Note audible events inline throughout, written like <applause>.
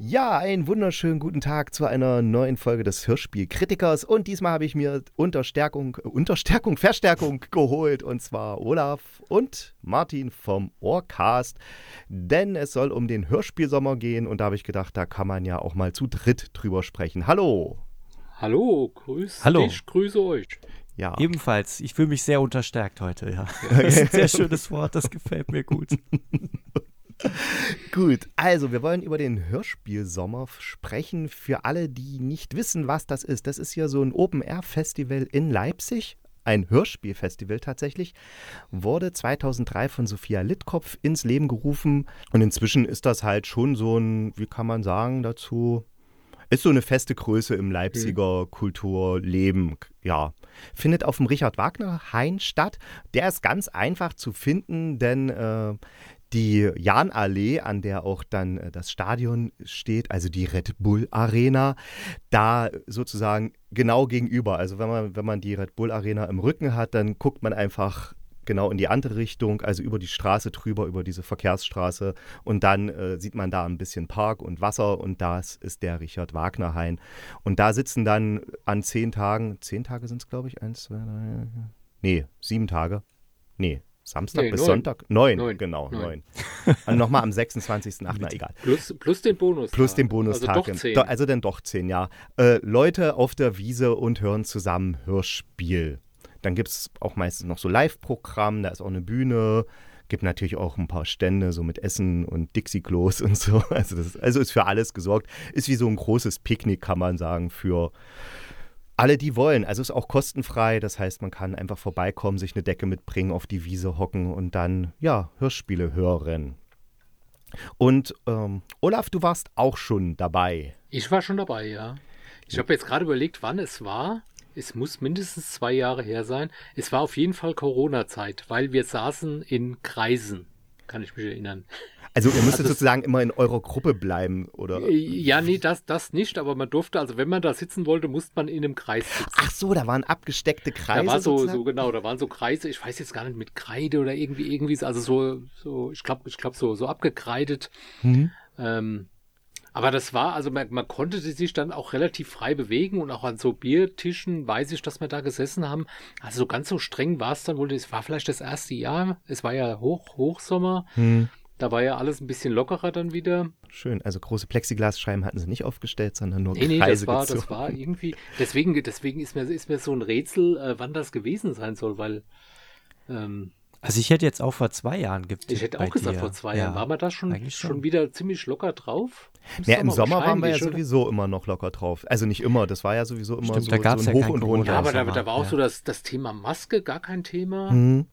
Ja, einen wunderschönen guten Tag zu einer neuen Folge des Hörspielkritikers. Und diesmal habe ich mir Unterstärkung, äh, Unterstärkung, Verstärkung geholt. Und zwar Olaf und Martin vom Ohrcast. Denn es soll um den Hörspielsommer gehen. Und da habe ich gedacht, da kann man ja auch mal zu dritt drüber sprechen. Hallo. Hallo, grüß Hallo. dich, grüße euch. Ja. Ebenfalls. Ich fühle mich sehr unterstärkt heute, ja. <laughs> Das ist ein sehr schönes Wort, das gefällt mir gut. <laughs> <laughs> Gut, also wir wollen über den Hörspielsommer sprechen. Für alle, die nicht wissen, was das ist, das ist hier so ein Open-Air-Festival in Leipzig. Ein Hörspielfestival tatsächlich, wurde 2003 von Sophia Littkopf ins Leben gerufen. Und inzwischen ist das halt schon so ein, wie kann man sagen dazu, ist so eine feste Größe im Leipziger Kulturleben. Ja, findet auf dem Richard Wagner Hain statt. Der ist ganz einfach zu finden, denn äh, die Jahnallee, an der auch dann äh, das Stadion steht, also die Red Bull Arena, da sozusagen genau gegenüber. Also wenn man, wenn man die Red Bull Arena im Rücken hat, dann guckt man einfach genau in die andere Richtung, also über die Straße drüber, über diese Verkehrsstraße. Und dann äh, sieht man da ein bisschen Park und Wasser und das ist der Richard Wagner Hain. Und da sitzen dann an zehn Tagen, zehn Tage sind es, glaube ich, eins, zwei, drei, nee, sieben Tage. Nee, Samstag Nee, bis neun. Sonntag? Neun, Neun. genau, Neun. neun. Und nochmal am 26.8., na egal. Plus, plus den Bonus. Plus den Bonustag. Also doch zehn. Do- also dann doch zehn, ja. Äh, Leute auf der Wiese und hören zusammen Hörspiel. Dann gibt es auch meistens noch so Live-Programm, da ist auch eine Bühne. Gibt natürlich auch ein paar Stände, so mit Essen und Dixie-Klos <laughs> und so. Also, das also ist für alles gesorgt. Ist wie so ein großes Picknick, kann man sagen, für alle, die wollen. Also ist auch kostenfrei. Das heißt, man kann einfach vorbeikommen, sich eine Decke mitbringen, auf die Wiese hocken und dann, ja, Hörspiele hören. Und ähm, Olaf, du warst auch schon dabei. Ich war schon dabei, ja. Ich habe jetzt gerade überlegt, wann es war. Es muss mindestens zwei Jahre her sein. Es war auf jeden Fall Corona-Zeit, weil wir saßen in Kreisen. Kann ich mich erinnern. Also ihr müsstet Also sozusagen immer in eurer Gruppe bleiben, oder? Äh, Ja, nee, das, das nicht, aber man durfte, also wenn man da sitzen wollte, musste man in einem Kreis sitzen. Ach so, da waren abgesteckte Kreise. Da war so, sozusagen? so genau, da waren so Kreise, ich weiß jetzt gar nicht mit Kreide oder irgendwie, irgendwie, also so, so, ich glaube, ich glaube so, so abgekreidet. Mhm. Ähm, aber das war, also man, man konnte sich dann auch relativ frei bewegen und auch an so Biertischen weiß ich, dass wir da gesessen haben. Also so ganz so streng war es dann wohl, es war vielleicht das erste Jahr, es war ja Hoch, Hochsommer, Hm, da war ja alles ein bisschen lockerer dann wieder. schön. Also große Plexiglasscheiben hatten sie nicht aufgestellt, sondern nur Nee, nee, Kreise das war, gezogen. das war irgendwie, deswegen, deswegen ist mir, ist mir so ein Rätsel, äh, wann das gewesen sein soll, weil, ähm, Also ich hätte jetzt auch vor zwei Jahren getippt Ich hätte auch gesagt, dir. vor zwei Ja, Jahren. War man da schon, eigentlich schon. schon. wieder ziemlich locker drauf? Ja, im Sommer waren wir ja oder? sowieso immer noch locker drauf. Also nicht immer, das war ja sowieso immer Stimmt, so, da gab's so ein ja Hoch und runter. Ja, aber da, da war auch ja. so das, das Thema Maske gar kein Thema. Mhm.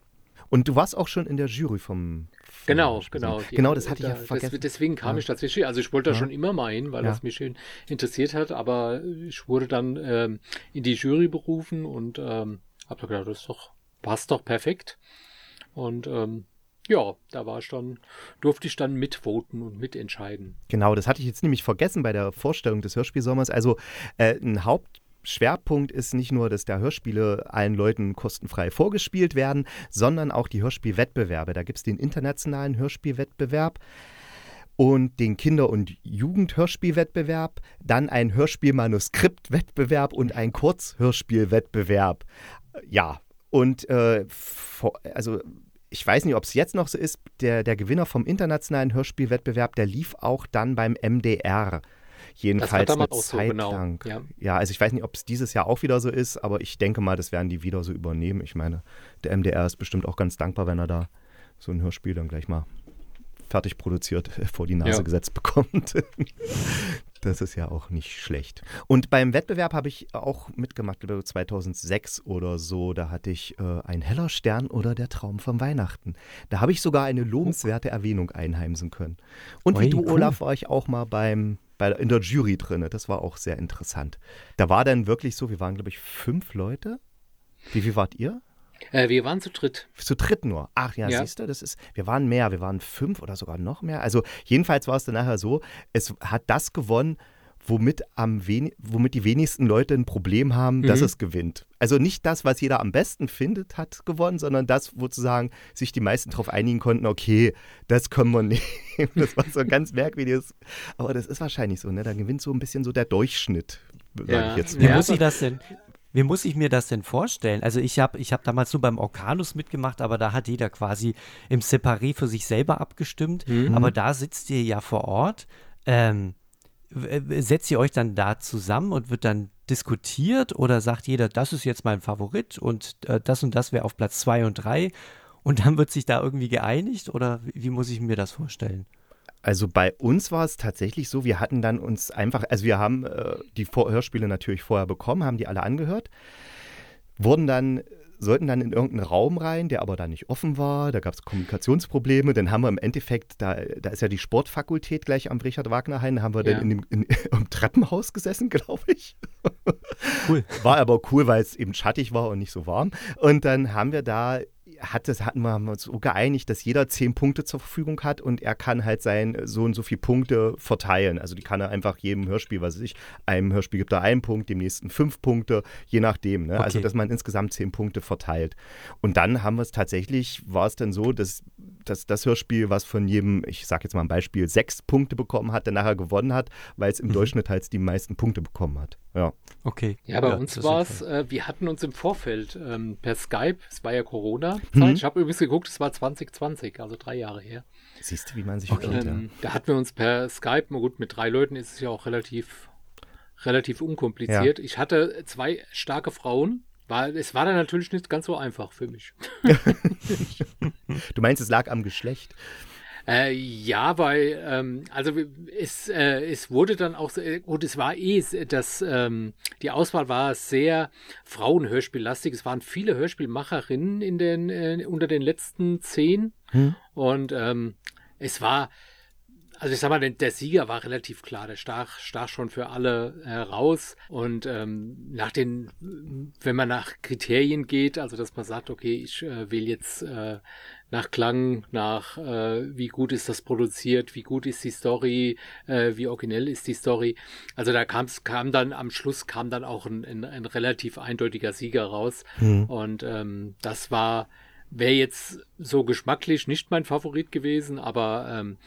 Und du warst auch schon in der Jury vom. Genau, genau. Die- Genau, das hatte ich ja da- vergessen. Das, deswegen kam Ja. ich tatsächlich, also ich wollte da Ja. schon immer mal hin, weil Ja. das mich schön interessiert hat, aber ich wurde dann ähm, in die Jury berufen und ähm, hab da gedacht, das ist doch, passt doch perfekt. Und ähm, ja, da war ich dann, durfte ich dann mitvoten und mitentscheiden. Genau, das hatte ich jetzt nämlich vergessen bei der Vorstellung des Hörspielsommers. Also äh, ein Hauptschwerpunkt ist nicht nur, dass da Hörspiele allen Leuten kostenfrei vorgespielt werden, sondern auch die Hörspielwettbewerbe. Da gibt es den internationalen Hörspielwettbewerb und den Kinder- und Jugendhörspielwettbewerb, dann ein Hörspielmanuskriptwettbewerb und ein Kurzhörspielwettbewerb. Ja, und äh, also ich weiß nicht, ob es jetzt noch so ist, der, der Gewinner vom internationalen Hörspielwettbewerb, der lief auch dann beim MDR. Jedenfalls eine auch so, Zeit genau. lang. Ja. ja, also ich weiß nicht, ob es dieses Jahr auch wieder so ist, aber ich denke mal, das werden die wieder so übernehmen. Ich meine, der MDR ist bestimmt auch ganz dankbar, wenn er da so ein Hörspiel dann gleich mal fertig produziert äh, vor die Nase Ja. gesetzt bekommt. <laughs> Das ist ja auch nicht schlecht. Und beim Wettbewerb habe ich auch mitgemacht, glaube ich, 2006 oder so. Da hatte ich äh, ein heller Stern oder der Traum von Weihnachten. Da habe ich sogar eine lobenswerte Erwähnung einheimsen können. Und wie Ui, du, cool. Olaf, war ich auch mal beim, bei, in der Jury drin. Das war auch sehr interessant. Da war dann wirklich so, wir waren, glaube ich, fünf Leute. Wie viel wart ihr? Äh, wir waren zu dritt. Zu dritt nur. Ach ja, Ja. siehst du, das ist, wir waren mehr, wir waren fünf oder sogar noch mehr. Also jedenfalls war es dann nachher so, es hat das gewonnen, womit, am wen womit die wenigsten Leute ein Problem haben, dass Mhm. es gewinnt. Also nicht das, was jeder am besten findet, hat gewonnen, sondern das, wo sozusagen sich die meisten darauf einigen konnten, okay, das können wir <laughs> nehmen. Das war so ein ganz merkwürdiges, aber das ist wahrscheinlich so, ne? Da gewinnt so ein bisschen so der Durchschnitt, sage Ja. ich jetzt Wie Ja, muss ich das denn? Wie muss ich mir das denn vorstellen? Also ich habe ich hab damals nur beim Orkanus mitgemacht, aber da hat jeder quasi im Separé für sich selber abgestimmt. Mhm. Aber da sitzt ihr ja vor Ort. Ähm, setzt ihr euch dann da zusammen und wird dann diskutiert oder sagt jeder, das ist jetzt mein Favorit und äh, das und das wäre auf Platz zwei und drei und dann wird sich da irgendwie geeinigt oder wie, muss ich mir das vorstellen? Also bei uns war es tatsächlich so, wir hatten dann uns einfach, also wir haben äh, die Vor Hörspiele natürlich vorher bekommen, haben die alle angehört, wurden dann, sollten dann in irgendeinen Raum rein, der aber da nicht offen war, da gab es Kommunikationsprobleme, dann haben wir im Endeffekt, da, da ist ja die Sportfakultät gleich am Richard-Wagner-Hain, da haben wir Ja. dann in dem, in, <laughs> im Treppenhaus gesessen, glaube ich. Cool. <laughs> War aber cool, weil es eben schattig war und nicht so warm. Und dann haben wir da, hat das, hatten wir haben wir uns so geeinigt, dass jeder zehn Punkte zur Verfügung hat und er kann halt sein so und so viele Punkte verteilen. Also die kann er einfach jedem Hörspiel, was weiß ich, einem Hörspiel gibt er einen Punkt, dem nächsten fünf Punkte, je nachdem. Ne? Also Okay. dass man insgesamt zehn Punkte verteilt. Und dann haben wir es tatsächlich, war es dann so, dass, dass das Hörspiel, was von jedem, ich sage jetzt mal ein Beispiel, sechs Punkte bekommen hat, dann nachher gewonnen hat, weil es im Durchschnitt halt die meisten Punkte bekommen hat. Ja. Okay. Ja, bei das uns war es, äh, wir hatten uns im Vorfeld ähm, per Skype, es war ja Corona-Zeit, Mhm. ich habe übrigens geguckt, es war 2020, also drei Jahre her. Siehst du, wie man sich Okay. irrt, ja. Ähm, Da hatten wir uns per Skype, na gut, mit drei Leuten ist es ja auch relativ, relativ unkompliziert. Ich hatte zwei starke Frauen. War, es war dann natürlich nicht ganz so einfach für mich. <laughs> <laughs> Du meinst, es lag am Geschlecht? Äh, ja, weil, ähm, also es, äh, es wurde dann auch, sehr- gut, es war eh, das, ähm, die Auswahl war sehr Frauenhörspiellastig. Es waren viele Hörspielmacherinnen in den, äh, unter den letzten zehn. Hm. Und ähm, es war, also ich sag mal, der, der Sieger war relativ klar. Der stach, stach schon für alle heraus. Und ähm, nach den, wenn man nach Kriterien geht, also dass man sagt, okay, ich äh, will jetzt äh, nach Klang, nach äh, wie gut ist das produziert, wie gut ist die Story, äh, wie originell ist die Story. Also da kam's, kam dann am Schluss kam dann auch ein, ein, ein relativ eindeutiger Sieger raus. Hm. Und ähm, das war, wäre jetzt so geschmacklich nicht mein Favorit gewesen, aber ähm,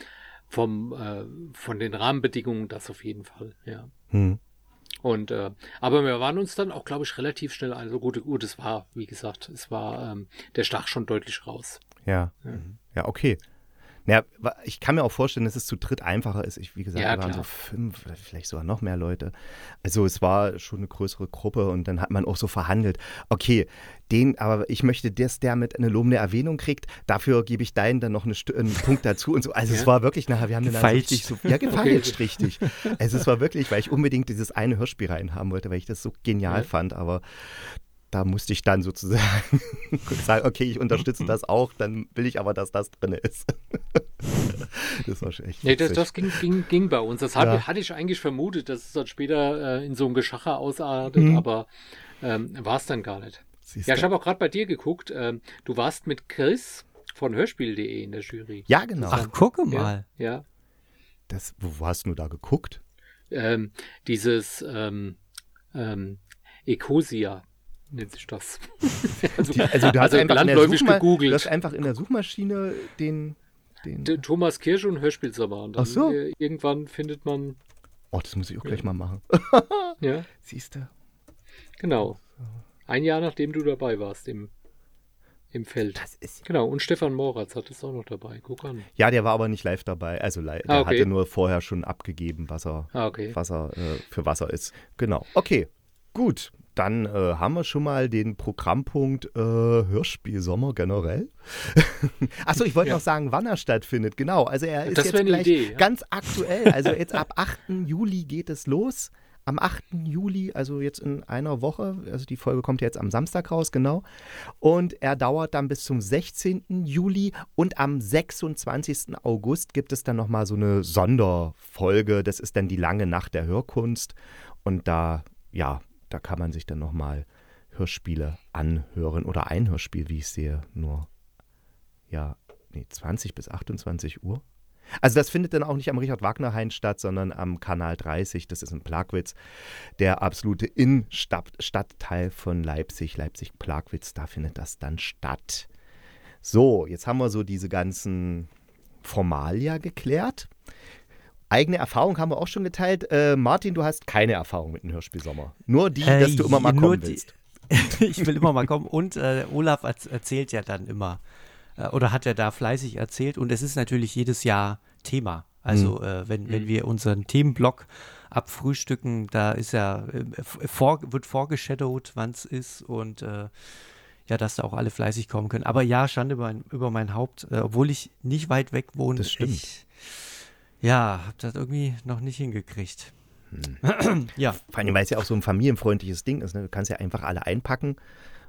vom, äh, von den Rahmenbedingungen das auf jeden Fall, ja. Hm. Und äh, aber wir waren uns dann auch, glaube ich, relativ schnell ein. Also gut, gut, es war, wie gesagt, es war, ähm, der stach schon deutlich raus. Ja. Mhm. Ja, okay. Naja, ich kann mir auch vorstellen, dass es zu dritt einfacher ist. Ich, wie gesagt, Ja, wir waren klar. so fünf, oder vielleicht sogar noch mehr Leute. Also es war schon eine größere Gruppe und dann hat man auch so verhandelt. Okay, den, aber ich möchte, dass der mit eine lobende Erwähnung kriegt. Dafür gebe ich deinen dann noch eine, einen Punkt dazu und so. Also es Ja. war wirklich nachher, wir haben den dann so Gefeilscht. richtig so, ja, <laughs> gefeilscht, richtig. Also es war wirklich, weil ich unbedingt dieses eine Hörspiel reinhaben wollte, weil ich das so genial Ja. fand, aber da musste ich dann sozusagen <laughs> sagen, okay, ich unterstütze das auch, dann will ich aber, dass das drin ist. <laughs> das war schon echt Nee, das, das ging, ging, ging bei uns. Das Ja. hatte ich eigentlich vermutet, dass es dann später äh, in so einem Geschacher ausartet, Mhm. aber ähm, war es dann gar nicht. Siehst Ja, ich habe auch gerade bei dir geguckt. Ähm, du warst mit Chris von Hörspiel.de in der Jury. ja, genau. Ach, gucke mal. Ja. Das, wo, wo hast du da geguckt? Ähm, dieses ähm, ähm, Ecosia nennt sich das. <laughs> also, Die, also du hast also einfach in der landläufig gegoogelt. Du hast einfach in der Suchmaschine den, den D- Thomas Kirsch und Hörspielsommer. Und dann, Ach so. äh, irgendwann findet man, Oh, das muss ich auch gleich mal machen. <laughs> ja, Siehst du? genau. Ein Jahr nachdem du dabei warst im, im Feld. Das ist Genau, und Stefan Moratz hat es auch noch dabei. Guck an. Ja, der war aber nicht live dabei. Also der Ah, okay. hatte nur vorher schon abgegeben, was er, Ah, okay. was er äh, für was er ist. Genau. Okay, gut. Dann äh, haben wir schon mal den Programmpunkt äh, Hörspiel Sommer generell. <laughs> Achso, ich wollte Ja. noch sagen, wann er stattfindet. Genau. Also er ist Das jetzt gleich Idee, ja. ganz aktuell. Also jetzt ab <laughs> 8. Juli geht es los. Am 8. Juli, also jetzt in einer Woche, also die Folge kommt jetzt am Samstag raus, genau. Und er dauert dann bis zum 16. Juli und am 26. August gibt es dann nochmal so eine Sonderfolge. Das ist dann die lange Nacht der Hörkunst. Und da, ja, da kann man sich dann nochmal Hörspiele anhören oder ein Hörspiel, wie ich sehe, nur ja, nee, 20 bis 28 Uhr. Also das findet dann auch nicht am Richard-Wagner-Hain statt, sondern am Kanal 30, das ist in Plagwitz, der absolute Innenstadtteil von Leipzig, Leipzig-Plagwitz, da findet das dann statt. So, jetzt haben wir so diese ganzen Formalia geklärt. Eigene Erfahrung haben wir auch schon geteilt. Äh, Martin, du hast keine Erfahrung mit dem Hörspielsommer. Nur die, äh, dass du immer mal kommen willst. <laughs> ich will immer mal kommen. Und äh, Olaf erzählt ja dann immer äh, oder hat er da fleißig erzählt. Und es ist natürlich jedes Jahr Thema. Also mhm. äh, wenn, wenn mhm. wir unseren Themenblock abfrühstücken, da ist ja, äh, vor, wird vorgeshadowt, wann es ist und äh, ja, dass da auch alle fleißig kommen können. Aber ja, Schande über mein, über mein Haupt, äh, obwohl ich nicht weit weg wohne. Das stimmt. Ich, ja, habe das irgendwie noch nicht hingekriegt. Hm. <clears throat> ja. Vor allem, weil es ja auch so ein familienfreundliches Ding ist. Ne? Du kannst ja einfach alle einpacken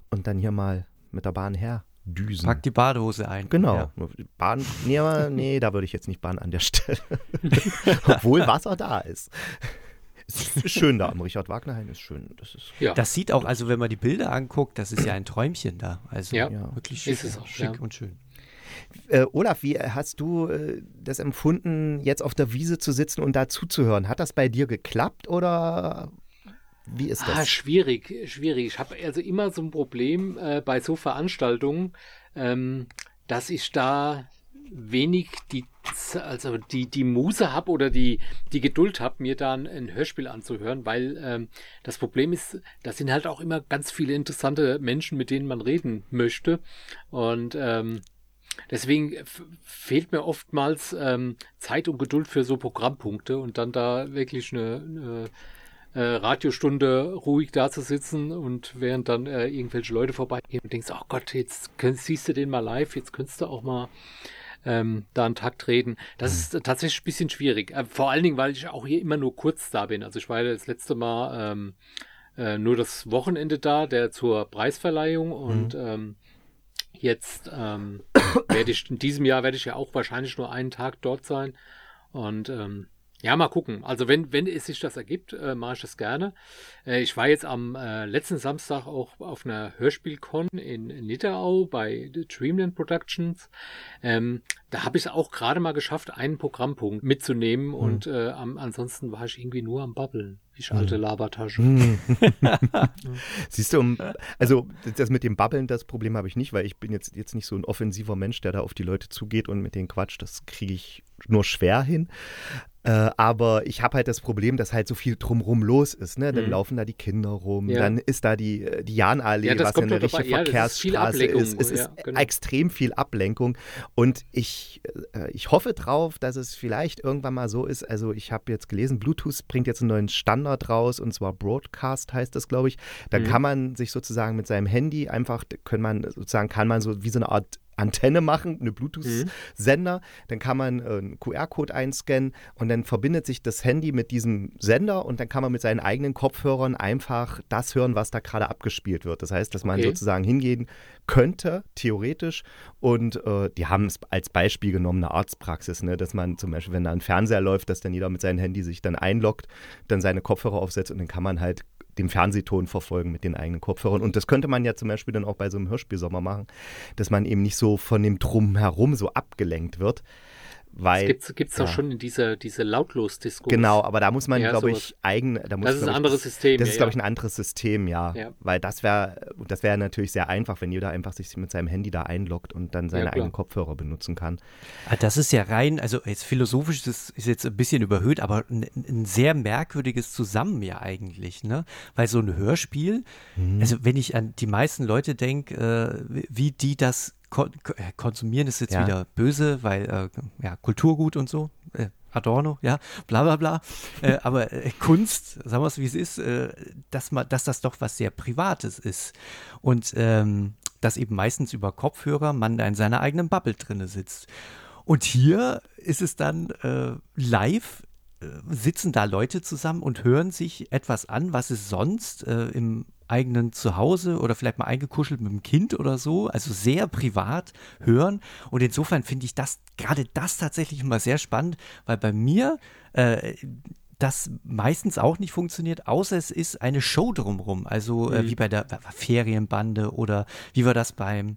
und dann hier mal mit der Bahn her Düsen. Pack die Badehose ein. Genau. Ja. Bahn, nee, nee, da würde ich jetzt nicht Bahn an der Stelle. <laughs> Obwohl Wasser da ist. Es ist schön da am Richard Wagner Hain ist schön. Das, ist ja. das sieht auch, also wenn man die Bilder anguckt, das ist ja ein Träumchen da. Also ja. wirklich schick, auch, schick ja. und schön. Äh, Olaf, wie hast du äh, das empfunden, jetzt auf der Wiese zu sitzen und da zuzuhören? Hat das bei dir geklappt oder wie ist das? Ah, schwierig, schwierig. Ich habe also immer so ein Problem äh, bei so Veranstaltungen, ähm, dass ich da wenig die also die die Muse habe oder die die Geduld habe mir da ein, ein, Hörspiel anzuhören, weil ähm, das Problem ist, da sind halt auch immer ganz viele interessante Menschen, mit denen man reden möchte und ähm, deswegen fehlt mir oftmals ähm, Zeit und Geduld für so Programmpunkte und dann da wirklich eine, eine äh, Radiostunde ruhig da zu sitzen und während dann äh, irgendwelche Leute vorbeigehen und denkst, oh Gott, jetzt könnt, siehst du den mal live, jetzt könntest du auch mal ähm, da einen Takt reden. Das mhm. ist tatsächlich ein bisschen schwierig. Äh, vor allen Dingen, weil ich auch hier immer nur kurz da bin. Also ich war ja das letzte Mal ähm, äh, nur das Wochenende da, der zur Preisverleihung und mhm. ähm, jetzt ähm, werde ich in diesem Jahr werde ich ja auch wahrscheinlich nur einen Tag dort sein und ähm, ja, mal gucken. Also wenn, wenn es sich das ergibt, äh, mache ich das gerne. Äh, ich war jetzt am äh, letzten Samstag auch auf einer Hörspielcon in, Nidderau bei Dreamland Productions. Ähm, da habe ich es auch gerade mal geschafft, einen Programmpunkt mitzunehmen mhm. und äh, am, ansonsten war ich irgendwie nur am Babbeln. Ich alte mhm. Labertasche. Mhm. <laughs> <laughs> Siehst du, also das mit dem Babbeln, das Problem habe ich nicht, weil ich bin jetzt, jetzt nicht so ein offensiver Mensch, der da auf die Leute zugeht und mit denen quatscht. Das kriege ich nur schwer hin. Äh, aber ich habe halt das Problem, dass halt so viel drumrum los ist. Ne? Dann mhm. laufen da die Kinder rum, ja. dann ist da die, äh, die Jahnallee, ja, was ja eine richtige ja, Verkehrsstraße ist. Es ist genau. extrem viel Ablenkung. Und ich, äh, ich hoffe drauf, dass es vielleicht irgendwann mal so ist. Also ich habe jetzt gelesen, Bluetooth bringt jetzt einen neuen Standard raus und zwar Broadcast heißt das, glaube ich. Da mhm. kann man sich sozusagen mit seinem Handy einfach, können man sozusagen, kann man so wie so eine Art Antenne machen, eine Bluetooth-Sender. Mhm. Dann kann man äh, einen QR-Code einscannen und dann verbindet sich das Handy mit diesem Sender und dann kann man mit seinen eigenen Kopfhörern einfach das hören, was da gerade abgespielt wird. Das heißt, dass man okay. sozusagen hingehen könnte, theoretisch. Und äh, die haben es als Beispiel genommen, eine Arztpraxis, ne? dass man zum Beispiel, wenn da ein Fernseher läuft, dass dann jeder mit seinem Handy sich dann einloggt, dann seine Kopfhörer aufsetzt und dann kann man halt den Fernsehton verfolgen mit den eigenen Kopfhörern. Und das könnte man ja zum Beispiel dann auch bei so einem Hörspielsommer machen, dass man eben nicht so von dem Drumherum so abgelenkt wird. Weil, das gibt es ja. doch schon in dieser diese Lautlos-Disco. Genau, aber da muss man, ja, glaube ich, eigen. Da muss, das ist ein anderes System. Das ja, ist, glaube ich, ein anderes System, ja. Weil das wäre das wäre natürlich sehr einfach, wenn jeder einfach sich mit seinem Handy da einloggt und dann seine eigenen Kopfhörer benutzen kann. Ah, das ist ja rein, also jetzt philosophisch das ist jetzt ein bisschen überhöht, aber ein, ein sehr merkwürdiges Zusammen ja eigentlich, ne? Weil so ein Hörspiel, mhm. also wenn ich an die meisten Leute denke, äh, wie die das konsumieren ist jetzt ja. wieder böse, weil äh, ja, Kulturgut und so, äh, Adorno, ja, bla bla bla. äh, <laughs> aber äh, Kunst, sagen wir es wie es ist, äh, dass, man, dass das doch was sehr Privates ist. Und ähm, dass eben meistens über Kopfhörer man da in seiner eigenen Bubble drinne sitzt. Und hier ist es dann äh, live sitzen da Leute zusammen und hören sich etwas an, was es sonst äh, im eigenen Zuhause oder vielleicht mal eingekuschelt mit dem Kind oder so, also sehr privat hören. Und insofern finde ich das, gerade das tatsächlich immer sehr spannend, weil bei mir äh, das meistens auch nicht funktioniert, außer es ist eine Show drumherum. Also äh, Mhm. wie bei der Ferienbande oder wie wir das beim,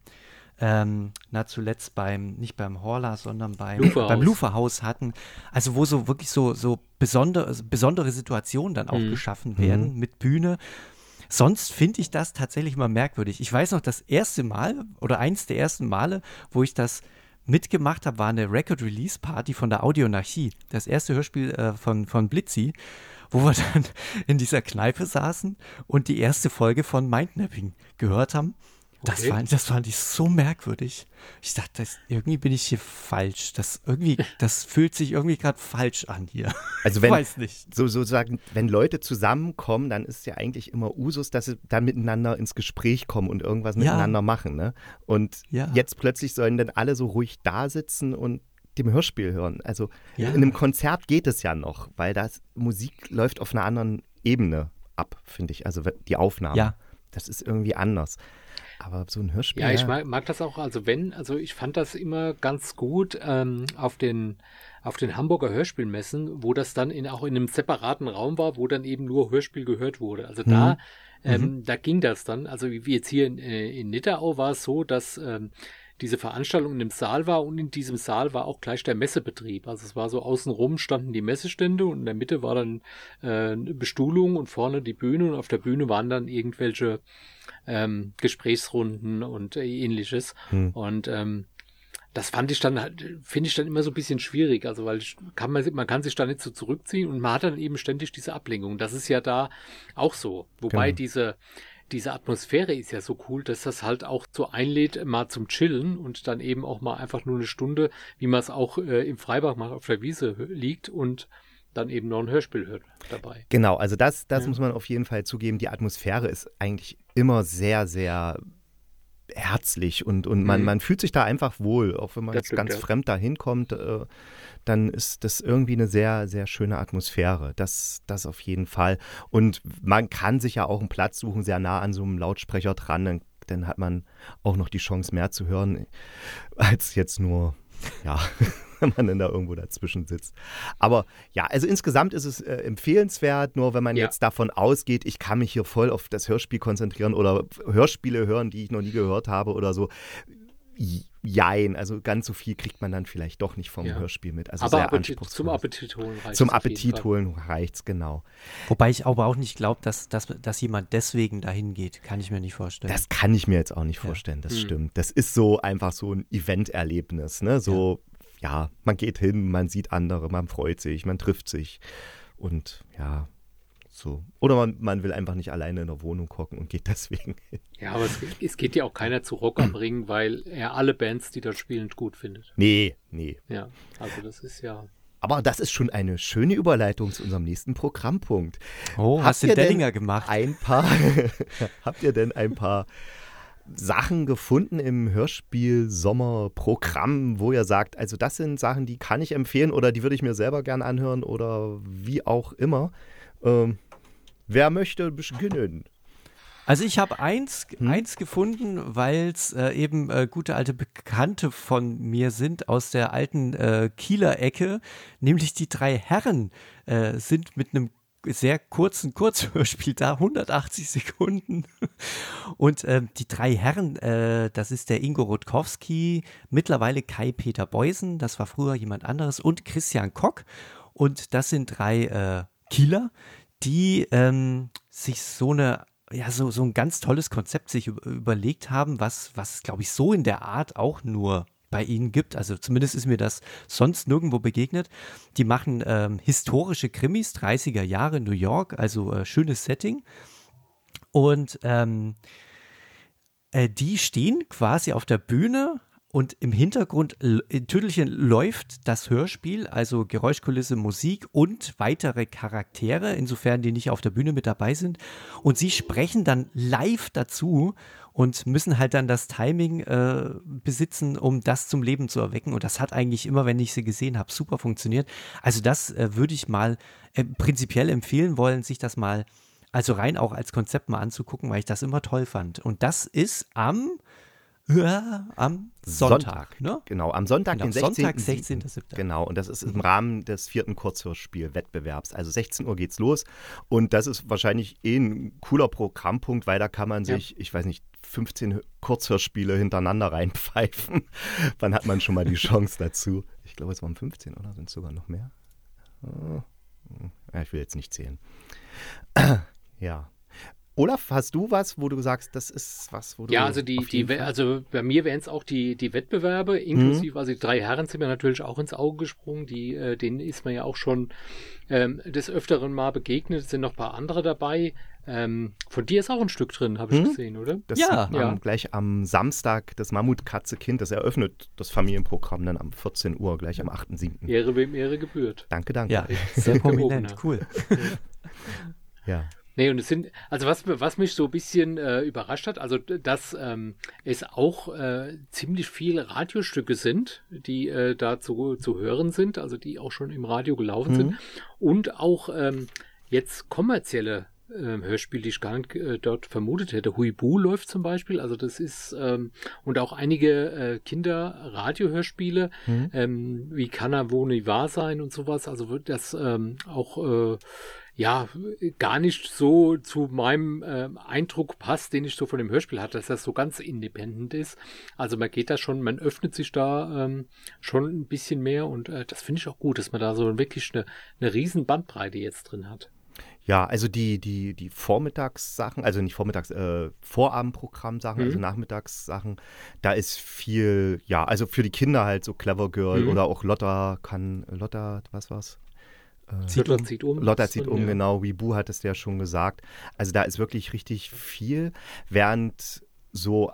ähm, na zuletzt beim, nicht beim Horla, sondern beim Luferhaus. beim Luferhaus hatten. Also wo so wirklich so, so besondere, besondere Situationen dann auch Mhm. geschaffen werden mit Bühne. Sonst finde ich das tatsächlich mal merkwürdig. Ich weiß noch, das erste Mal oder eins der ersten Male, wo ich das mitgemacht habe, war eine Record Release Party von der Audionarchie. Das erste Hörspiel äh, von, von Blitzy, wo wir <laughs> dann in dieser Kneipe saßen und die erste Folge von Mindnapping gehört haben. Das, fand, das fand ich so merkwürdig. Ich dachte, das, irgendwie bin ich hier falsch. Das irgendwie, <laughs> das fühlt sich irgendwie gerade falsch an hier. Also Ich <laughs> wenn, weiß nicht. so sozusagen, wenn Leute zusammenkommen, dann ist ja eigentlich immer Usus, dass sie dann miteinander ins Gespräch kommen und irgendwas Ja. miteinander machen. Ne? Und Ja. jetzt plötzlich sollen dann alle so ruhig da sitzen und dem Hörspiel hören. Also Ja. in einem Konzert geht es ja noch, weil das Musik läuft auf einer anderen Ebene ab, finde ich. Also die Aufnahme. Ja. Das ist irgendwie anders. Aber so ein Hörspiel. Ja, ich mag, mag das auch, also wenn, also ich fand das immer ganz gut ähm, auf den auf den Hamburger Hörspielmessen, wo das dann in, auch in einem separaten Raum war, wo dann eben nur Hörspiel gehört wurde. Also da, ähm, da ging das dann. Also wie jetzt hier in, äh, in Nidderau war es so, dass ähm, diese Veranstaltung in dem Saal war und in diesem Saal war auch gleich der Messebetrieb. Also es war so außenrum standen die Messestände und in der Mitte war dann äh, eine Bestuhlung und vorne die Bühne und auf der Bühne waren dann irgendwelche ähm, Gesprächsrunden und äh, ähnliches. Hm. Und ähm, das fand ich dann halt, finde ich dann immer so ein bisschen schwierig, also weil ich, kann man, man kann sich da nicht so zurückziehen und man hat dann eben ständig diese Ablenkung. Das ist ja da auch so. Wobei Genau. diese, diese Atmosphäre ist ja so cool, dass das halt auch so einlädt, mal zum Chillen und dann eben auch mal einfach nur eine Stunde, wie man es auch äh, im Freibad macht, auf der Wiese liegt und dann eben noch ein Hörspiel hört dabei. Genau, also das, das Ja. muss man auf jeden Fall zugeben. Die Atmosphäre ist eigentlich immer sehr, sehr herzlich und, und man, Mhm. man fühlt sich da einfach wohl. Auch wenn man Das jetzt ganz ja. fremd da hinkommt, äh, dann ist das irgendwie eine sehr, sehr schöne Atmosphäre. Das, das auf jeden Fall. Und man kann sich ja auch einen Platz suchen, sehr nah an so einem Lautsprecher dran. Dann, dann hat man auch noch die Chance, mehr zu hören, als jetzt nur, ja, <laughs> wenn man dann da irgendwo dazwischen sitzt. Aber ja, also insgesamt ist es äh, empfehlenswert, nur wenn man Ja. jetzt davon ausgeht, ich kann mich hier voll auf das Hörspiel konzentrieren oder Hörspiele hören, die ich noch nie gehört habe oder so. Jein, also ganz so viel kriegt man dann vielleicht doch nicht vom Ja. Hörspiel mit. Also Aber sehr Appetit, anspruchsvoll. zum Appetit holen reicht Zum es Appetit holen reicht's, genau. Wobei ich aber auch nicht glaube, dass, dass, dass jemand deswegen dahin geht. Kann ich mir nicht vorstellen. Das kann ich mir jetzt auch nicht Ja. vorstellen, das Hm. stimmt. Das ist so einfach so ein Event-Erlebnis, ne? So, ja. Man geht hin, man sieht andere, man freut sich, man trifft sich und ja, so. Oder man, man will einfach nicht alleine in der Wohnung gucken und geht <laughs> deswegen hin. Ja, aber es, es geht ja auch keiner zu Rock am Ring, weil er alle Bands, die dort spielen, gut findet. Nee, nee. Ja, also das ist ja. Aber das ist schon eine schöne Überleitung zu unserem nächsten Programmpunkt. oh, Habt hast du Dellinger gemacht? Ein paar, <laughs> habt ihr denn ein paar Sachen gefunden im Hörspiel Sommerprogramm, wo ihr sagt, also das sind Sachen, die kann ich empfehlen oder die würde ich mir selber gern anhören oder wie auch immer. Ähm, wer möchte beginnen? Also ich habe eins, Hm? eins gefunden, weil es äh, eben äh, gute alte Bekannte von mir sind aus der alten äh, Kieler Ecke, nämlich die drei Herren äh, sind mit einem sehr kurzen Kurzhörspiel da, 180 Sekunden. Und ähm, die drei Herren, äh, das ist der Ingo Rutkowski, mittlerweile Kai-Peter Beusen, das war früher jemand anderes, und Christian Kock. Und das sind drei äh, Kieler, die ähm, sich so eine ja, so, so ein ganz tolles Konzept sich über, überlegt haben, was, was glaube ich, so in der Art auch nur bei ihnen gibt. Also zumindest ist mir das sonst nirgendwo begegnet. Die machen ähm, historische Krimis, 30er Jahre New York, also äh, schönes Setting. Und ähm, äh, die stehen quasi auf der Bühne und im Hintergrund in Tüdelchen läuft das Hörspiel, also Geräuschkulisse, Musik und weitere Charaktere, insofern die nicht auf der Bühne mit dabei sind. Und sie sprechen dann live dazu und müssen halt dann das Timing äh, besitzen, um das zum Leben zu erwecken. Und das hat eigentlich immer, wenn ich sie gesehen habe, super funktioniert. Also das äh, würde ich mal äh, prinzipiell empfehlen wollen, sich das mal, also rein auch als Konzept mal anzugucken, weil ich das immer toll fand. Und das ist am Ja, am Sonntag, ne? Genau, am Sonntag, Genau, den 16. Sonntag, 16.07.. Genau, und das ist im Rahmen des vierten Kurzhörspielwettbewerbs. Also 16 Uhr geht's los. Und das ist wahrscheinlich eh ein cooler Programmpunkt, weil da kann man Ja. sich, ich weiß nicht, 15 Kurzhörspiele hintereinander reinpfeifen. <laughs> Wann hat man schon mal die Chance dazu? Ich glaube, es waren 15 oder sind es sogar noch mehr? Ah, hm, Ja, ich will jetzt nicht zählen. <clears throat> Ja. Olaf, hast du was, wo du sagst, das ist was, wo du. Ja, also die, die, also bei mir wären es auch die, die Wettbewerbe, inklusive, also die drei Herren sind mir natürlich auch ins Auge gesprungen, die, äh, denen ist man ja auch schon ähm, des Öfteren mal begegnet, es sind noch ein paar andere dabei. Ähm, von dir ist auch ein Stück drin, habe ich Hm? gesehen, oder? Das Ja. am, Ja. gleich am Samstag das Mammutkatze-Kind, das eröffnet das Familienprogramm dann am 14 Uhr, gleich am 8.7. Ehre wem Ehre gebührt. Danke, danke. Ja, sehr prominent, cool. Ja. Nee, und es sind, also was, was mich so ein bisschen äh, überrascht hat, also dass ähm, es auch äh, ziemlich viele Radiostücke sind, die äh, da zu, zu hören sind, also die auch schon im Radio gelaufen Mhm. sind. Und auch ähm, jetzt kommerzielle ähm, Hörspiele, die ich gar nicht äh, dort vermutet hätte. Huibu läuft zum Beispiel, also das ist, ähm, und auch einige äh, Kinder-Radio-Hörspiele, Mhm. ähm, wie kann er wo nie wahr sein und sowas, also wird das ähm, auch äh, ja, gar nicht so zu meinem ähm, Eindruck passt, den ich so von dem Hörspiel hatte, dass das so ganz independent ist. Also man geht da schon, man öffnet sich da ähm, schon ein bisschen mehr und äh, das finde ich auch gut, dass man da so wirklich eine, eine riesen Bandbreite jetzt drin hat. Ja, also die, die, die Vormittagssachen, also nicht Vormittags, äh, Vorabendprogrammsachen, Mhm. also Nachmittagssachen, da ist viel, ja, also für die Kinder halt so Clever Girl Mhm. oder auch Lotta kann, Lotta, was war's? Zieht Lotta um. zieht um. Lotta zieht um, ja. genau, wie Bu hat es ja schon gesagt. Also da ist wirklich richtig viel, während so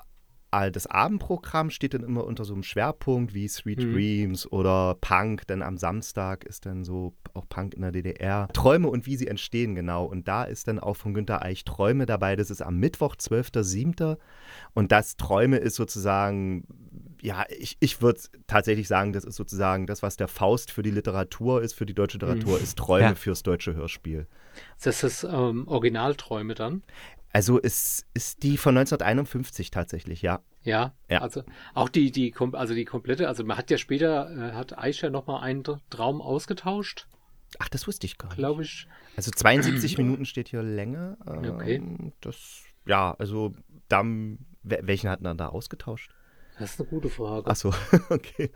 all das Abendprogramm steht dann immer unter so einem Schwerpunkt wie Sweet Mhm. Dreams oder Punk, denn am Samstag ist dann so auch Punk in der DDR. Träume und wie sie entstehen, genau. Und da ist dann auch von Günter Eich Träume dabei. Das ist am Mittwoch, 12.07. Und das Träume ist sozusagen, ja, ich, ich würde tatsächlich sagen, das ist sozusagen das, was der Faust für die Literatur ist, für die deutsche Literatur, ist Träume Ja. fürs deutsche Hörspiel. Das ist das ähm, Originalträume dann. Also es ist die von 1951 tatsächlich, ja. Ja, Ja. also auch die, die, also die komplette, also man hat ja später, äh, hat Aisha nochmal einen Traum ausgetauscht, Ach, das wusste ich gar nicht. glaube ich. Also 72 <clears throat> Minuten steht hier Länge. Ähm, Okay. Das, ja, also dann, wel- welchen hatten dann da ausgetauscht? Das ist eine gute Frage. Ach so, <laughs> okay.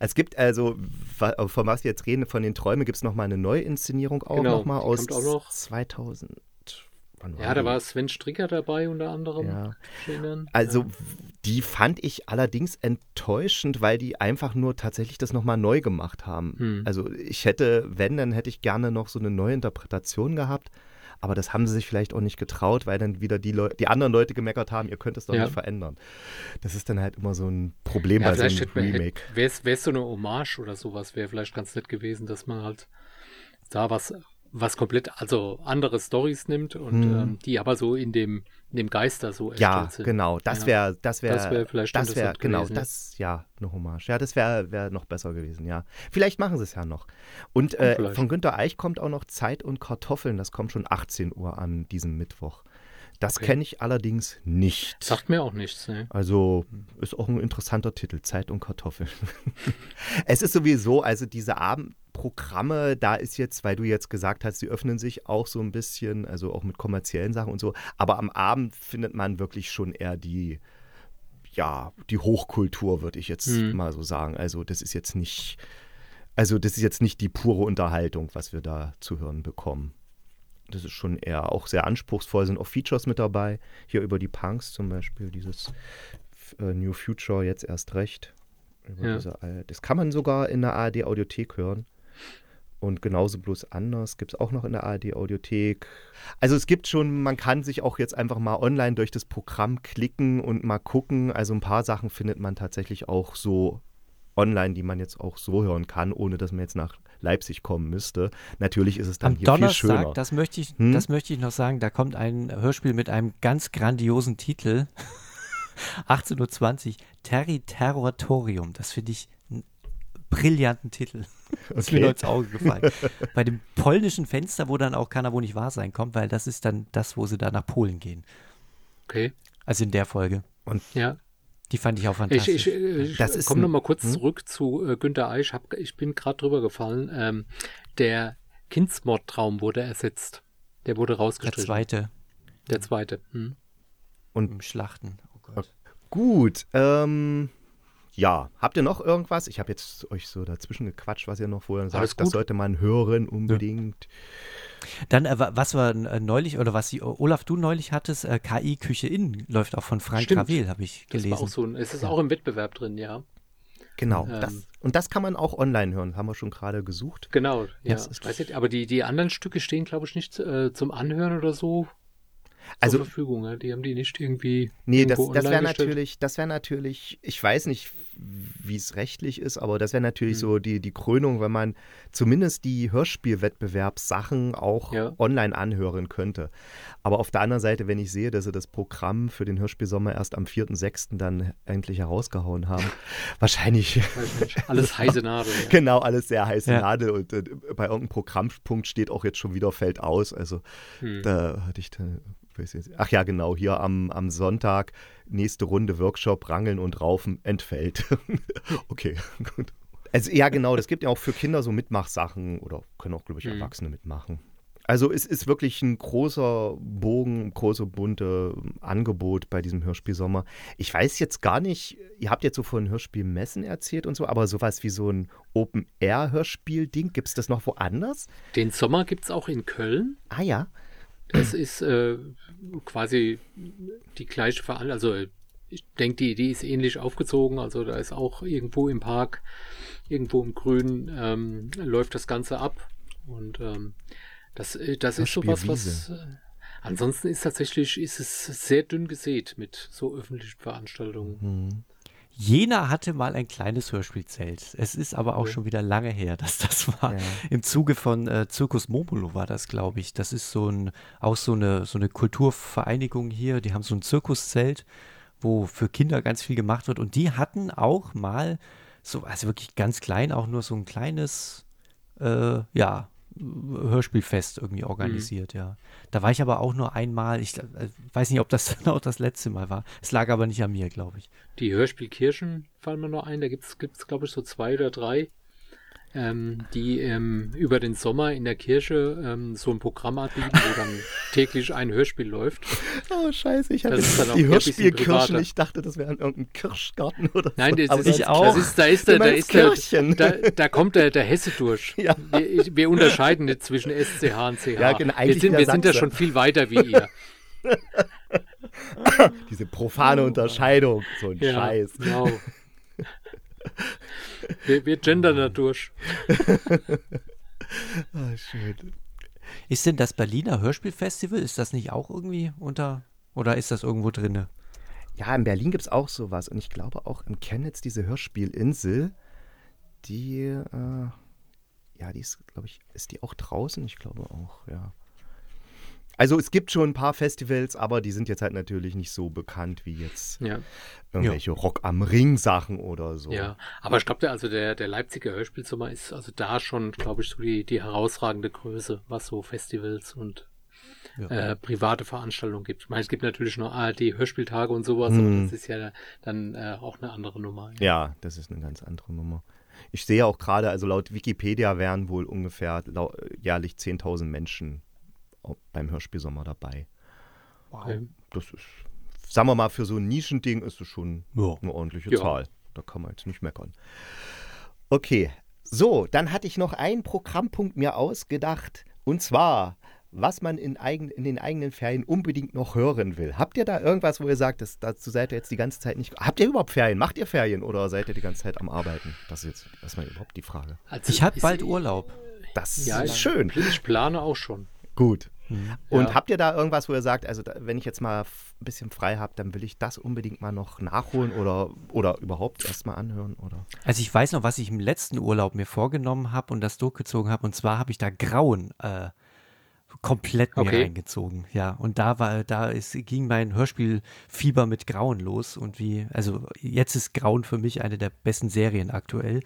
Es gibt also, von was wir jetzt reden, von den Träumen gibt es nochmal eine Neuinszenierung auch Genau, nochmal aus auch noch. 2000. Wann Ja, da war Sven Stricker dabei unter anderem. Ja. Also ja. die fand ich allerdings enttäuschend, weil die einfach nur tatsächlich das nochmal neu gemacht haben. Hm. Also ich hätte, wenn, dann hätte ich gerne noch so eine neue Interpretation gehabt. Aber das haben sie sich vielleicht auch nicht getraut, weil dann wieder die, Leu die anderen Leute gemeckert haben, ihr könnt es doch Ja. nicht verändern. Das ist dann halt immer so ein Problem ja, bei so einem hätte man, Remake. wäre es so eine Hommage oder sowas, wäre vielleicht ganz nett gewesen, dass man halt da was, was komplett, also andere Stories nimmt und Hm. ähm, die aber so in dem, dem Geister so Ja, genau. Das wäre, das wäre, Das wär vielleicht das wäre, interessant genau, gewesen, das, ja, eine Hommage. Ja, das wäre wär noch besser gewesen, ja. Vielleicht machen sie es ja noch. Und äh, vielleicht. von Günter Eich kommt auch noch Zeit und Kartoffeln. Das kommt schon 18 Uhr an diesem Mittwoch. Das Okay. kenne ich allerdings nicht. Sagt mir auch nichts, ne? Also ist auch ein interessanter Titel, Zeit und Kartoffeln. <laughs> es ist sowieso, also diese Abendprogramme, da ist jetzt, weil du jetzt gesagt hast, sie öffnen sich auch so ein bisschen, also auch mit kommerziellen Sachen und so, aber am Abend findet man wirklich schon eher die, ja, die Hochkultur, würde ich jetzt Hm. mal so sagen. Also das ist jetzt nicht, also das ist jetzt nicht die pure Unterhaltung, was wir da zu hören bekommen. Das ist schon eher auch sehr anspruchsvoll, sind auch Features mit dabei. Hier über die Punks zum Beispiel, dieses äh, New Future, jetzt erst recht. Ja. diese, das kann man sogar in der ARD Audiothek hören. Und genauso bloß anders gibt es auch noch in der ARD Audiothek. Also es gibt schon, man kann sich auch jetzt einfach mal online durch das Programm klicken und mal gucken. Also ein paar Sachen findet man tatsächlich auch so online, die man jetzt auch so hören kann, ohne dass man jetzt nach Leipzig kommen müsste. Natürlich ist es dann Am hier viel Donnerstag, schöner. das möchte, ich, Hm? das möchte ich noch sagen, da kommt ein Hörspiel mit einem ganz grandiosen Titel. <laughs> 18.20 Uhr, Terry Territorium. Das finde ich einen brillanten Titel. Das <laughs> ist mir Okay. nur ins Auge gefallen. <laughs> Bei dem polnischen Fenster, wo dann auch Kana wo nicht wahr sein kommt, weil das ist dann das, wo sie da nach Polen gehen. Okay. Also in der Folge. Ja. Die fand ich auch fantastisch. Ich, ich, ich komme nochmal kurz hm? zurück zu äh, Günter Eich. Hab, ich bin gerade drüber gefallen. Ähm, der Kindsmordtraum wurde ersetzt. Der wurde rausgestrichen. Der zweite. Der zweite. Hm. Und Im Schlachten. Oh Gut. Ähm, ja, habt ihr noch irgendwas? Ich habe jetzt euch so dazwischen gequatscht, was ihr noch vorher sagt. Das sollte man hören unbedingt. Ja. Dann, äh, was wir äh, neulich, oder was die, Olaf, du neulich hattest, äh, KI Küche Innen läuft auch von Frank Gravel, habe ich gelesen. Das war auch so es ist ja. auch im Wettbewerb drin, ja. Genau. Ähm, das, und das kann man auch online hören, haben wir schon gerade gesucht. Genau, ja. Weiß nicht, aber die, die anderen Stücke stehen, glaube ich, nicht äh, zum Anhören oder so also, zur Verfügung. Ja? Die haben die nicht irgendwie. Nee, das, das wäre natürlich, das wäre natürlich, ich weiß nicht, wie es rechtlich ist, aber das wäre natürlich hm. so die, die Krönung, wenn man zumindest die Hörspielwettbewerbssachen auch ja. online anhören könnte. Aber auf der anderen Seite, wenn ich sehe, dass sie das Programm für den Hörspielsommer erst am 4.6. dann endlich herausgehauen haben, <laughs> wahrscheinlich. alles heiße Nadel. Ja. <laughs> Genau, alles sehr heiße ja. Nadel und äh, bei irgendeinem Programmpunkt steht auch jetzt schon wieder Fällt aus. Also hm. da hatte ich dann Ach ja, genau, hier am, am Sonntag, nächste Runde Workshop, Rangeln und Raufen entfällt. <laughs> okay, <laughs> gut. Also ja, genau, das gibt ja auch für Kinder so Mitmachsachen oder können auch, glaube ich, mhm. Erwachsene mitmachen. Also es ist wirklich ein großer Bogen, große bunte Angebot bei diesem Hörspielsommer. Ich weiß jetzt gar nicht, ihr habt jetzt so von Hörspielmessen erzählt und so, aber sowas wie so ein Open-Air-Hörspiel-Ding, gibt es das noch woanders? Den Sommer gibt es auch in Köln. Ah ja. Das ist äh, quasi die gleiche Veranstaltung. Also ich denke, die Idee ist ähnlich aufgezogen. Also da ist auch irgendwo im Park, irgendwo im Grün ähm, läuft das Ganze ab. Und ähm, das, äh, das ist sowas, was. Äh, ansonsten ist tatsächlich ist es sehr dünn gesät mit so öffentlichen Veranstaltungen. Mhm. Jena hatte mal ein kleines Hörspielzelt. Es ist aber auch ja. schon wieder lange her, dass das war. Ja. Im Zuge von äh, Zirkus Momolo war das, glaube ich. Das ist so ein, auch so eine, so eine Kulturvereinigung hier. Die haben so ein Zirkuszelt, wo für Kinder ganz viel gemacht wird. Und die hatten auch mal so, also wirklich ganz klein, auch nur so ein kleines, äh, ja, Hörspielfest irgendwie organisiert, mhm. ja. Da war ich aber auch nur einmal. Ich äh, weiß nicht, ob das <laughs> dann auch das letzte Mal war. Es lag aber nicht an mir, glaube ich. Die Hörspielkirchen fallen mir noch ein. Da gibt es, glaube ich, so zwei oder drei ähm, die ähm, über den Sommer in der Kirche ähm, so ein Programm anbieten, wo dann <laughs> täglich ein Hörspiel läuft. Oh, scheiße, ich hatte die Hörspielkirchen. Ich dachte, das wäre irgendein Kirschgarten oder Nein, so. das, ist, auch. Das ist, da ist der, da ist der, da, da, kommt der, der Hesse durch. <laughs> Ja. Wir, wir, unterscheiden nicht zwischen SCH und CH. Ja, genau, wir sind, wir sind ja schon viel weiter wie ihr. <laughs> Diese profane Unterscheidung, so ein ja, Scheiß. Genau. Wir, wir gendern da durch. oh, <laughs> schön. Ist denn das Berliner Hörspielfestival, ist das nicht auch irgendwie unter, oder ist das irgendwo drinne? Ja, in Berlin gibt es auch sowas. Und ich glaube auch in Chemnitz diese Hörspielinsel, die, äh, ja, die ist, glaube ich, ist die auch draußen? Ich glaube auch, ja. Also es gibt schon ein paar Festivals, aber die sind jetzt halt natürlich nicht so bekannt wie jetzt ja. irgendwelche ja. Rock am Ring Sachen oder so. Ja, aber ich glaube, also der, der Leipziger Hörspielsommer ist also da schon, glaube ich, so die, die herausragende Größe, was so Festivals und ja. äh, private Veranstaltungen gibt. Ich meine, es gibt natürlich noch ARD Hörspieltage und sowas, hm. aber das ist ja dann äh, auch eine andere Nummer. Ja. ja, das ist eine ganz andere Nummer. Ich sehe auch gerade, also laut Wikipedia wären wohl ungefähr jährlich 10.000 Menschen beim Hörspielsommer dabei. Wow. Das ist, sagen wir mal, für so ein Nischending ist es schon ja. eine ordentliche ja. Zahl. Da kann man jetzt nicht meckern. Okay, so, dann hatte ich noch einen Programmpunkt mir ausgedacht. Und zwar, was man in, eigen, in den eigenen Ferien unbedingt noch hören will. Habt ihr da irgendwas, wo ihr sagt, das, dazu seid ihr jetzt die ganze Zeit nicht. Habt ihr überhaupt Ferien? Macht ihr Ferien oder seid ihr die ganze Zeit am Arbeiten? Das ist jetzt erstmal überhaupt die Frage. Also ich habe bald Urlaub. Das ja, ist schön. Ich plane auch schon. Gut. Mhm. Und ja. habt ihr da irgendwas, wo ihr sagt, also da, wenn ich jetzt mal ein bisschen frei habe, dann will ich das unbedingt mal noch nachholen oder, oder überhaupt erst mal anhören? Oder? Also ich weiß noch, was ich im letzten Urlaub mir vorgenommen habe und das durchgezogen habe. Und zwar habe ich da Grauen äh, komplett mir okay. reingezogen. Ja, und da war, da ist, ging mein Hörspielfieber mit Grauen los. Und wie, also jetzt ist Grauen für mich eine der besten Serien aktuell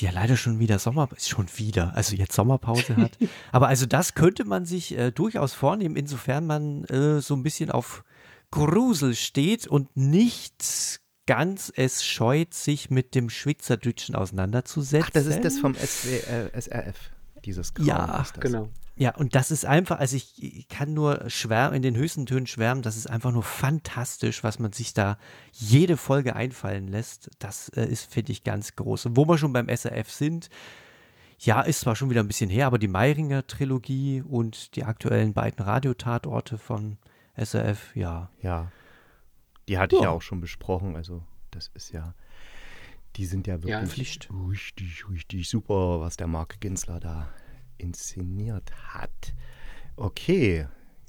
die ja leider schon wieder Sommer, ist schon wieder, also jetzt Sommerpause hat. <laughs> Aber also das könnte man sich äh, durchaus vornehmen, insofern man äh, so ein bisschen auf Grusel steht und nicht ganz es scheut, sich mit dem Schweizerdeutschen auseinanderzusetzen. Ach, das ist das vom SW, äh, SRF, dieses Grauen Ja, genau. Ja, und das ist einfach, also ich, ich, kann nur schwärmen, in den höchsten Tönen schwärmen, das ist einfach nur fantastisch, was man sich da jede Folge einfallen lässt. Das äh, ist, finde ich, ganz groß. Und wo wir schon beim SRF sind, ja, ist zwar schon wieder ein bisschen her, aber die Meiringer Trilogie und die aktuellen beiden Radiotatorte von SRF, ja. Ja. Die hatte ich ja auch schon besprochen, also das ist ja, die sind ja wirklich ja, richtig, richtig super, was der Mark Ginsler da inszeniert hat. Okay.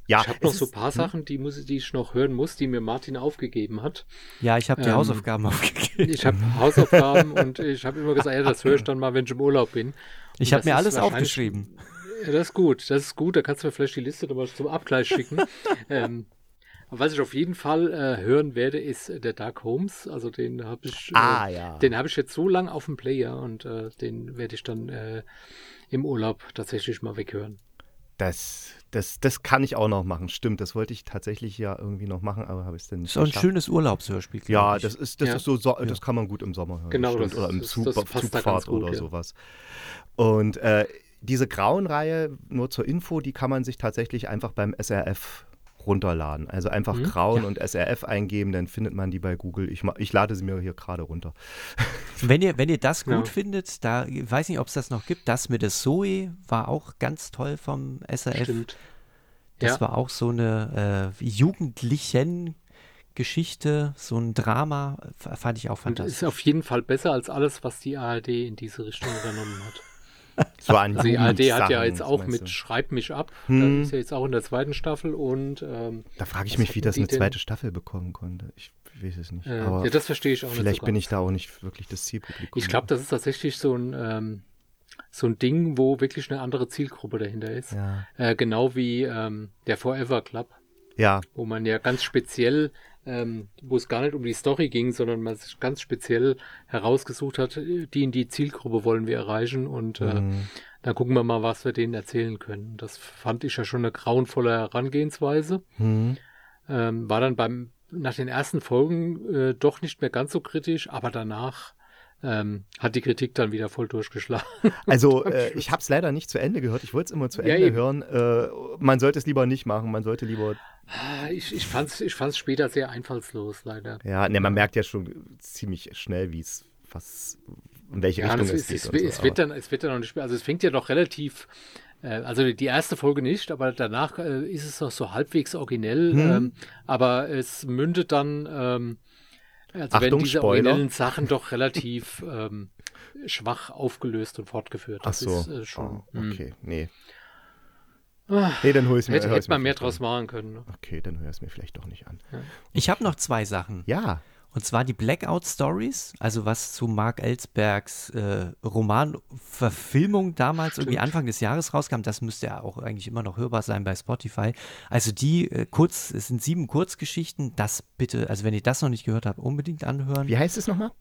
Ja, ich habe noch so ein paar ist, hm? Sachen, die, muss, die ich noch hören muss, die mir Martin aufgegeben hat. Ja, ich habe die ähm, Hausaufgaben <laughs> aufgegeben. Ich habe Hausaufgaben und ich habe immer gesagt, ja, das höre ich dann mal, wenn ich im Urlaub bin. Ich habe mir alles aufgeschrieben. Ja, das ist gut, das ist gut. Da kannst du mir vielleicht die Liste nochmal zum Abgleich schicken. <laughs> ähm, was ich auf jeden Fall äh, hören werde, ist äh, der Dark Holmes. Also den habe ich, äh, ah, ja. den habe ich jetzt so lange auf dem Player und äh, den werde ich dann äh, im Urlaub tatsächlich mal weghören. Das, das, das kann ich auch noch machen. Stimmt, das wollte ich tatsächlich ja irgendwie noch machen, aber habe ich es denn nicht. Das auch ein schönes Urlaubshörspiel. Ja, das ist, das ja. ist so, so das kann man gut im Sommer hören. Genau, das, oder im das, Zug, Zugfahrt gut, oder ja. sowas. Und äh, diese Grauen-Reihe, nur zur Info, die kann man sich tatsächlich einfach beim SRF runterladen. Also einfach mhm. Grauen ja. und SRF eingeben, dann findet man die bei Google. Ich, ich lade sie mir hier gerade runter. <laughs> Wenn ihr, wenn ihr das gut ja. findet, da ich weiß nicht, ob es das noch gibt, das mit der Zoe war auch ganz toll vom SRF. Stimmt. Das ja. war auch so eine äh, jugendlichen Geschichte, so ein Drama, fand ich auch fantastisch. Und ist auf jeden Fall besser als alles, was die ARD in diese Richtung übernommen hat. So an also die ARD hat ja jetzt auch mit Schreib mich ab. Hm. Das ist ja jetzt auch in der zweiten Staffel und ähm, da frage ich mich, wie das eine zweite Staffel bekommen konnte. Ich weiß es nicht. Äh, ja, das verstehe ich auch vielleicht nicht. Vielleicht bin ich da auch nicht wirklich das Zielpublikum. Ich glaube, das ist tatsächlich so ein ähm, so ein Ding, wo wirklich eine andere Zielgruppe dahinter ist. Ja. Äh, genau wie ähm, der Forever Club. Ja. Wo man ja ganz speziell ähm, wo es gar nicht um die Story ging, sondern man sich ganz speziell herausgesucht hat, die in die Zielgruppe wollen wir erreichen und äh, mhm. dann gucken wir mal, was wir denen erzählen können. Das fand ich ja schon eine grauenvolle Herangehensweise. Mhm. Ähm, war dann beim nach den ersten Folgen äh, doch nicht mehr ganz so kritisch, aber danach ähm, hat die Kritik dann wieder voll durchgeschlagen. <laughs> Also äh, ich habe es leider nicht zu Ende gehört. Ich wollte es immer zu Ende ja, hören. Äh, man sollte es lieber nicht machen. Man sollte lieber. Ah, ich, ich fand es ich fand's später sehr einfallslos, leider. Ja, ne, man merkt ja schon ziemlich schnell, wie es was in welche ja, Richtung es, es geht. Es, so, es wird dann, es wird dann noch nicht mehr. Also es fängt ja doch relativ äh, also die erste Folge nicht, aber danach äh, ist es noch so halbwegs originell. Hm. Ähm, aber es mündet dann ähm, also Achtung, wenn diese Spoiler. originellen Sachen doch relativ ähm, schwach aufgelöst und fortgeführt. Das Ach so. ist äh, schon. Oh, okay, mh. nee. Ah, nee, dann hol ich es mir. Hätte, hätte man mehr draus machen können. Ne? Okay, dann hör es mir vielleicht doch nicht an. Ja. Ich habe noch zwei Sachen. Ja. Und zwar die Blackout Stories, also was zu Mark Ellsbergs äh, Romanverfilmung damals Stimmt. irgendwie Anfang des Jahres rauskam. Das müsste ja auch eigentlich immer noch hörbar sein bei Spotify. Also die äh, kurz, es sind sieben Kurzgeschichten. Das bitte, also wenn ihr das noch nicht gehört habt, unbedingt anhören. Wie heißt es nochmal?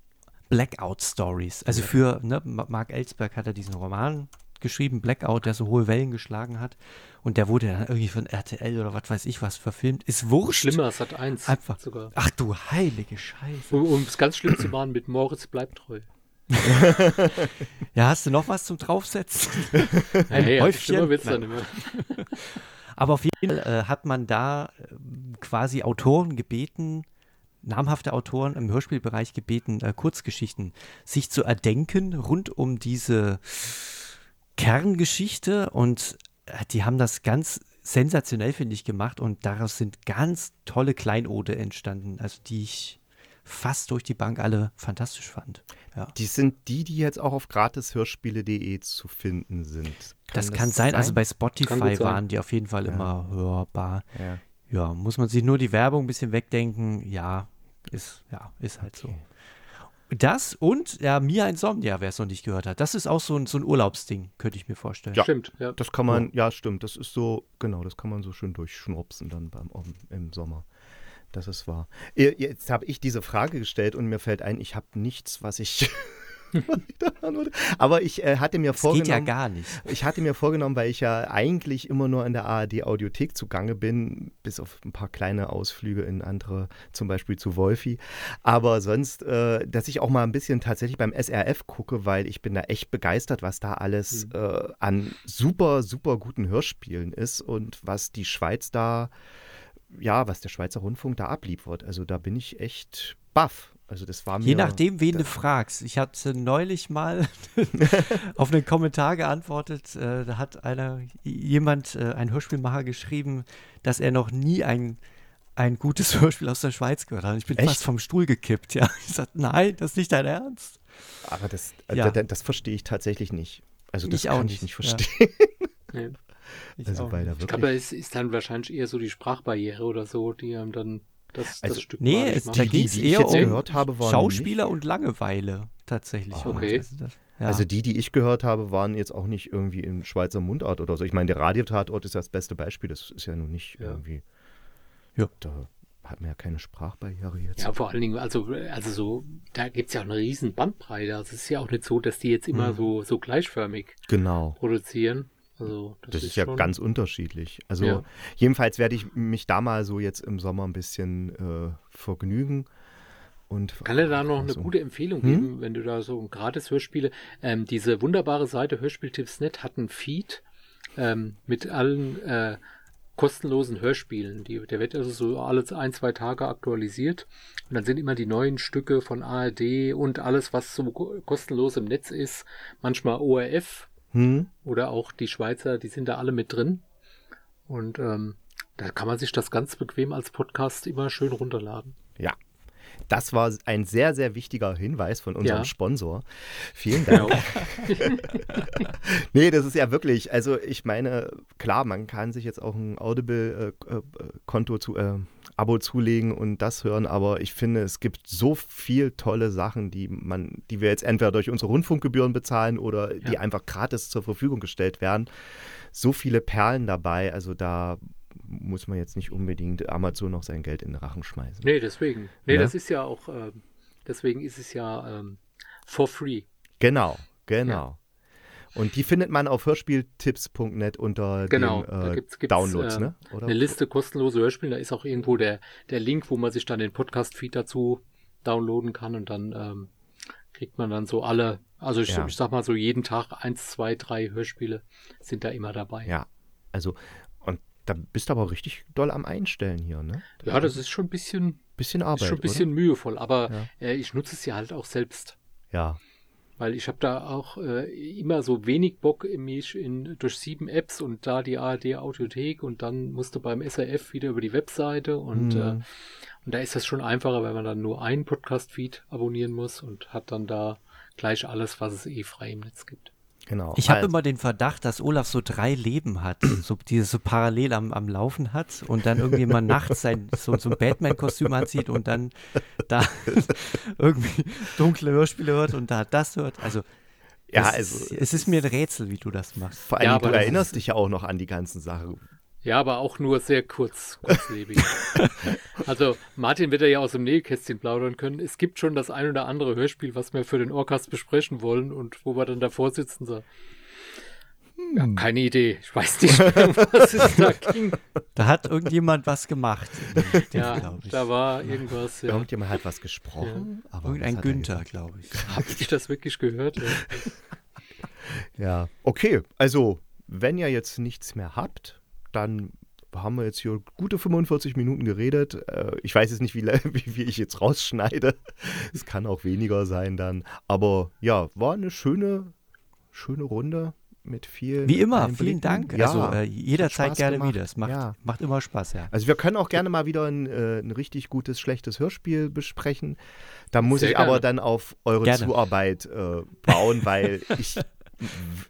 Blackout Stories. Also für, ne, Mark Ellsberg hat er diesen Roman geschrieben, Blackout, der so hohe Wellen geschlagen hat. Und der wurde dann irgendwie von RTL oder was weiß ich was verfilmt. Ist wurscht. Schlimmer, es hat eins Einfach. sogar. Ach du heilige Scheiße. Um, um es ganz schlimm zu machen, mit Moritz bleibt treu. <laughs> ja, hast du noch was zum Draufsetzen? Ein <laughs> hey, Häufchen? Wird's dann immer. <laughs> Aber auf jeden Fall äh, hat man da äh, quasi Autoren gebeten, namhafte Autoren im Hörspielbereich gebeten, äh, Kurzgeschichten sich zu erdenken rund um diese Kerngeschichte und die haben das ganz sensationell, finde ich, gemacht und daraus sind ganz tolle Kleinode entstanden, also die ich fast durch die Bank alle fantastisch fand. Ja. Die sind die, die jetzt auch auf gratishörspiele.de zu finden sind. Kann das, das kann sein? sein, also bei Spotify waren die auf jeden Fall ja. immer hörbar. Ja. ja. muss man sich nur die Werbung ein bisschen wegdenken. Ja, ist, ja, ist halt okay. so. Das und ja, Mia Insomnia, wer es noch nicht gehört hat. Das ist auch so ein, so ein Urlaubsding, könnte ich mir vorstellen. Ja, stimmt. Ja. Das kann man, ja, stimmt. Das ist so, genau, das kann man so schön durchschnupsen dann beim, im Sommer. Das ist wahr. Jetzt habe ich diese Frage gestellt und mir fällt ein, ich habe nichts, was ich <laughs> Aber ich äh, hatte mir Das vorgenommen. geht ja gar nicht. Ich hatte mir vorgenommen, weil ich ja eigentlich immer nur in der ARD-Audiothek zugange bin, bis auf ein paar kleine Ausflüge in andere, zum Beispiel zu Wolfi. Aber sonst, äh, dass ich auch mal ein bisschen tatsächlich beim SRF gucke, weil ich bin da echt begeistert, was da alles Mhm. äh, an super, super guten Hörspielen ist und was die Schweiz da, ja, was der Schweizer Rundfunk da abliefert. Also da bin ich echt baff. Also das war mir. Je nachdem, wen du fragst. Ich hatte neulich mal <laughs> <laughs> auf einen Kommentar geantwortet. Äh, da hat einer, jemand, äh, ein Hörspielmacher, geschrieben, dass er noch nie ein, ein gutes <laughs> Hörspiel aus der Schweiz gehört hat. Ich bin Echt? fast vom Stuhl gekippt. Ja, ich sagte, nein, das ist nicht dein Ernst. Aber das, äh, Ja. das, das verstehe ich tatsächlich nicht. Also das Ich auch kann nicht, ich nicht ja. verstehen. Nee. Ich Also. Ich glaube, es ist dann wahrscheinlich eher so die Sprachbarriere oder so, die einem dann das, Also, das Stück Nee, es, da Die- ging die es ich eher jetzt um gehört habe, waren Schauspieler und Langeweile tatsächlich. Ah, okay. Also, das, ja. Also die, die ich gehört habe, waren jetzt auch nicht irgendwie im Schweizer Mundart oder so. Ich meine, der Radiotatort ist ja das beste Beispiel. Das ist ja nun nicht Ja. irgendwie. Ja. Da hat man ja keine Sprachbarriere jetzt. Ja, vor allen Dingen, also, also so, da gibt's ja auch eine riesen Bandbreite. Also es ist ja auch nicht so, dass die jetzt immer Mhm. so, so gleichförmig Genau. produzieren. Also das, Das ist ja schon, ganz unterschiedlich. Also Ja. jedenfalls werde ich mich da mal so jetzt im Sommer ein bisschen äh, vergnügen. Und Kann er da noch eine so. gute Empfehlung Hm? geben, wenn du da so ein gratis Hörspiele, ähm, diese wunderbare Seite Hörspieltipps.net hat einen Feed ähm, mit allen äh, kostenlosen Hörspielen. Die, der wird also so alle ein, zwei Tage aktualisiert. Und dann sind immer die neuen Stücke von ARD und alles, was so ko- kostenlos im Netz ist. Manchmal ORF Hm? oder auch die Schweizer, die sind da alle mit drin. Und ähm, da kann man sich das ganz bequem als Podcast immer schön runterladen. Ja. Das war ein sehr, sehr wichtiger Hinweis von unserem Ja. Sponsor. Vielen Dank. <laughs> nee, das ist ja wirklich, also ich meine, klar, man kann sich jetzt auch ein Audible-Konto zu, äh, Abo zulegen und das hören, aber ich finde, es gibt so viel tolle Sachen, die man, die wir jetzt entweder durch unsere Rundfunkgebühren bezahlen oder die Ja. einfach gratis zur Verfügung gestellt werden. So viele Perlen dabei, also da muss man jetzt nicht unbedingt Amazon noch sein Geld in den Rachen schmeißen. Nee, deswegen. Nee, Ja. das ist ja auch, ähm, deswegen ist es ja ähm, for free. Genau, genau. Und die findet man auf hörspieltipps.net unter Genau, den da äh, gibt's, gibt's Downloads, äh, ne? Oder? eine Liste kostenlose Hörspiele. Da ist auch irgendwo der, der Link, wo man sich dann den Podcast-Feed dazu downloaden kann und dann ähm, kriegt man dann so alle, also ich, Ja. ich sag mal so jeden Tag eins, zwei, drei Hörspiele sind da immer dabei. Ja, also, und da bist du aber richtig doll am Einstellen hier, ne? Ja, das ist schon ein bisschen, Bisschen ist Arbeit, schon ein bisschen mühevoll, aber Ja. äh, ich nutze es ja halt auch selbst. oder? Ja, Weil ich habe da auch äh, immer so wenig Bock in mich in, durch sieben Apps und da die ARD Audiothek und dann musste beim SRF wieder über die Webseite und, Mhm. äh, und da ist das schon einfacher, wenn man dann nur einen Podcast-Feed abonnieren muss und hat dann da gleich alles, was es eh frei im Netz gibt. Genau. Ich habe Also, immer den Verdacht, dass Olaf so drei Leben hat, <clears throat> so dieses so parallel am, am Laufen hat und dann irgendwie mal nachts sein, so, so ein Batman-Kostüm anzieht und dann da <laughs> irgendwie dunkle Hörspiele hört und da das hört. Also, Ja, es, also- es ist mir ein Rätsel, wie du das machst. vor allem, Ja, du erinnerst dich ja auch noch an die ganzen Sachen. Ja, aber auch nur sehr kurz, kurzlebig. <laughs> also Martin wird ja aus dem Nähkästchen plaudern können. Es gibt schon das ein oder andere Hörspiel, was wir für den Orcast besprechen wollen und wo wir dann davor sitzen so. Ja, keine Idee. Ich weiß nicht mehr, was es da ging. <laughs> Da hat irgendjemand was gemacht. <laughs> Ja, glaub ich. da war irgendwas. Ja. Irgendjemand hat was gesprochen. Aber was Irgendein er Günther, glaube ich. Habe ich das wirklich gehört? Ja. Ja, okay. Also, wenn ihr jetzt nichts mehr habt, dann haben wir jetzt hier gute 45 Minuten geredet. Äh, Ich weiß jetzt nicht, wie, <laughs> wie, wie ich jetzt rausschneide. <laughs> Es kann auch weniger sein dann. Aber ja, war eine schöne, schöne Runde mit vielen. Wie immer, Einblicken. vielen Dank. Ja, also äh, jederzeit gerne gemacht. wieder. Es macht, Ja. macht immer Spaß, ja. Also wir können auch gerne mal wieder ein, äh, ein richtig gutes, schlechtes Hörspiel besprechen. Da muss Sehr ich aber gerne. dann auf eure Gerne. Zuarbeit äh, bauen, weil <laughs> ich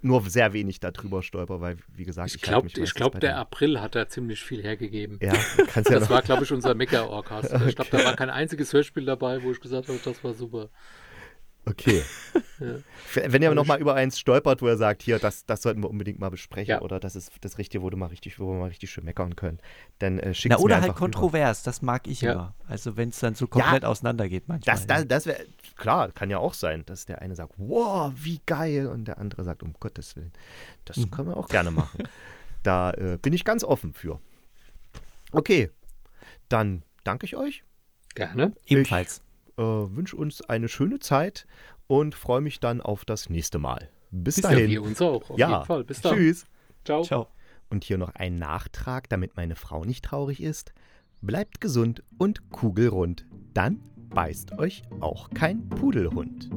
nur sehr wenig darüber stolper, weil, wie gesagt, Ich glaube, ich glaub, bei der April hat da ziemlich viel hergegeben. Ja, kannst ja Das war, glaube ich, unser Mecker-Orcast. Ich glaube, da war kein einziges Hörspiel dabei, wo ich gesagt habe, das war super. Okay. <laughs> Ja. Wenn ihr nochmal über eins stolpert, wo er sagt, hier, das, das sollten wir unbedingt mal besprechen Ja. oder das ist das Richtige, wo, du mal richtig, wo wir mal richtig schön meckern können, dann äh, schickt Na, mir oder halt kontrovers, das mag ich Ja. immer. Also wenn es dann so komplett auseinandergeht manchmal. Das, das, das wäre, klar, kann ja auch sein, dass der eine sagt, wow, wie geil, und der andere sagt, um Gottes Willen. Das Mhm. können wir auch gerne machen. da äh, bin ich ganz offen für. Okay, dann danke ich euch, Gerne. Ebenfalls. Äh, wünsche uns eine schöne Zeit und freue mich dann auf das nächste Mal. Bis Ja, dahin. wir uns auch. Auf ja, jeden Fall. Bis dann. tschüss. Ciao. Ciao. Und hier noch ein Nachtrag, damit meine Frau nicht traurig ist. Bleibt gesund und kugelrund. Dann beißt euch auch kein Pudelhund.